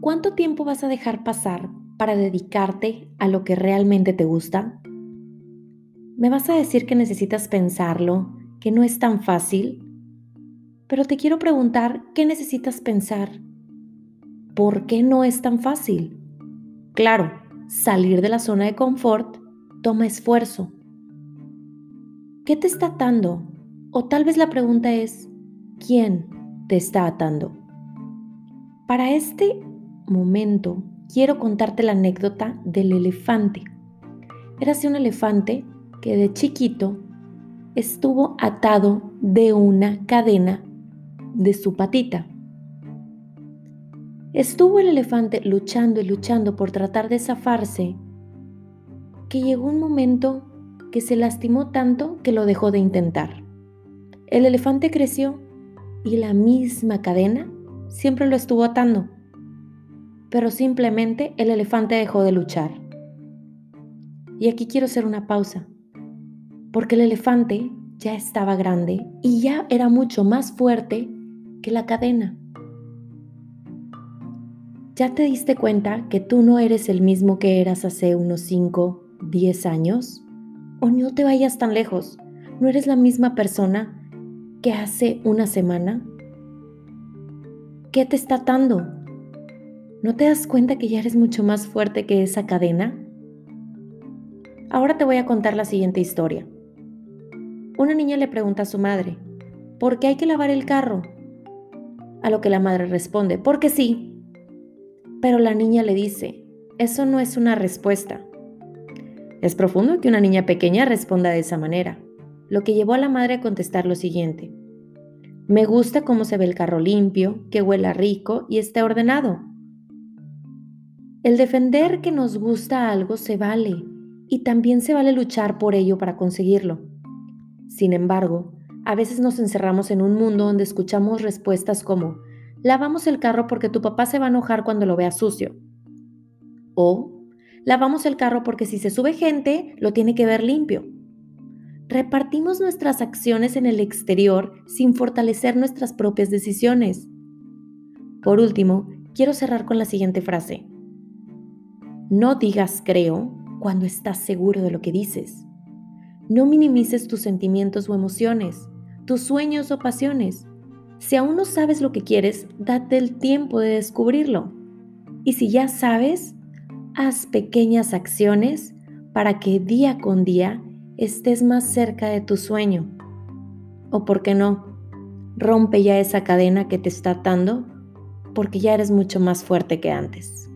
¿cuánto tiempo vas a dejar pasar para dedicarte a lo que realmente te gusta? Me vas a decir que necesitas pensarlo, que no es tan fácil, pero te quiero preguntar, ¿qué necesitas pensar? ¿Por qué no es tan fácil? Claro, salir de la zona de confort toma esfuerzo. ¿Qué te está atando? O tal vez la pregunta es, ¿quién te está atando? Para este momento quiero contarte la anécdota del elefante. Érase un elefante que de chiquito estuvo atado de una cadena de su patita. Estuvo el elefante luchando y luchando por tratar de zafarse, que llegó un momento que se lastimó tanto que lo dejó de intentar. El elefante creció y la misma cadena siempre lo estuvo atando, pero simplemente el elefante dejó de luchar. Y aquí quiero hacer una pausa, porque el elefante ya estaba grande y ya era mucho más fuerte que la cadena. ¿Ya te diste cuenta que tú no eres el mismo que eras hace unos 5, 10 años? O no te vayas tan lejos, no eres la misma persona que hace una semana. ¿Qué te está atando? ¿No te das cuenta que ya eres mucho más fuerte que esa cadena? Ahora te voy a contar la siguiente historia. Una niña le pregunta a su madre, ¿por qué hay que lavar el carro? A lo que la madre responde, porque sí. Pero la niña le dice, eso no es una respuesta. Es profundo que una niña pequeña responda de esa manera, lo que llevó a la madre a contestar lo siguiente. Me gusta cómo se ve el carro limpio, que huela rico y esté ordenado. El defender que nos gusta algo se vale y también se vale luchar por ello para conseguirlo. Sin embargo, a veces nos encerramos en un mundo donde escuchamos respuestas como, lavamos el carro porque tu papá se va a enojar cuando lo vea sucio. O, lavamos el carro porque si se sube gente, lo tiene que ver limpio. Repartimos nuestras acciones en el exterior sin fortalecer nuestras propias decisiones. Por último, quiero cerrar con la siguiente frase. No digas creo cuando estás seguro de lo que dices. No minimices tus sentimientos o emociones, tus sueños o pasiones. Si aún no sabes lo que quieres, date el tiempo de descubrirlo. Y si ya sabes, haz pequeñas acciones para que día con día estés más cerca de tu sueño. O por qué no, rompe ya esa cadena que te está atando porque ya eres mucho más fuerte que antes.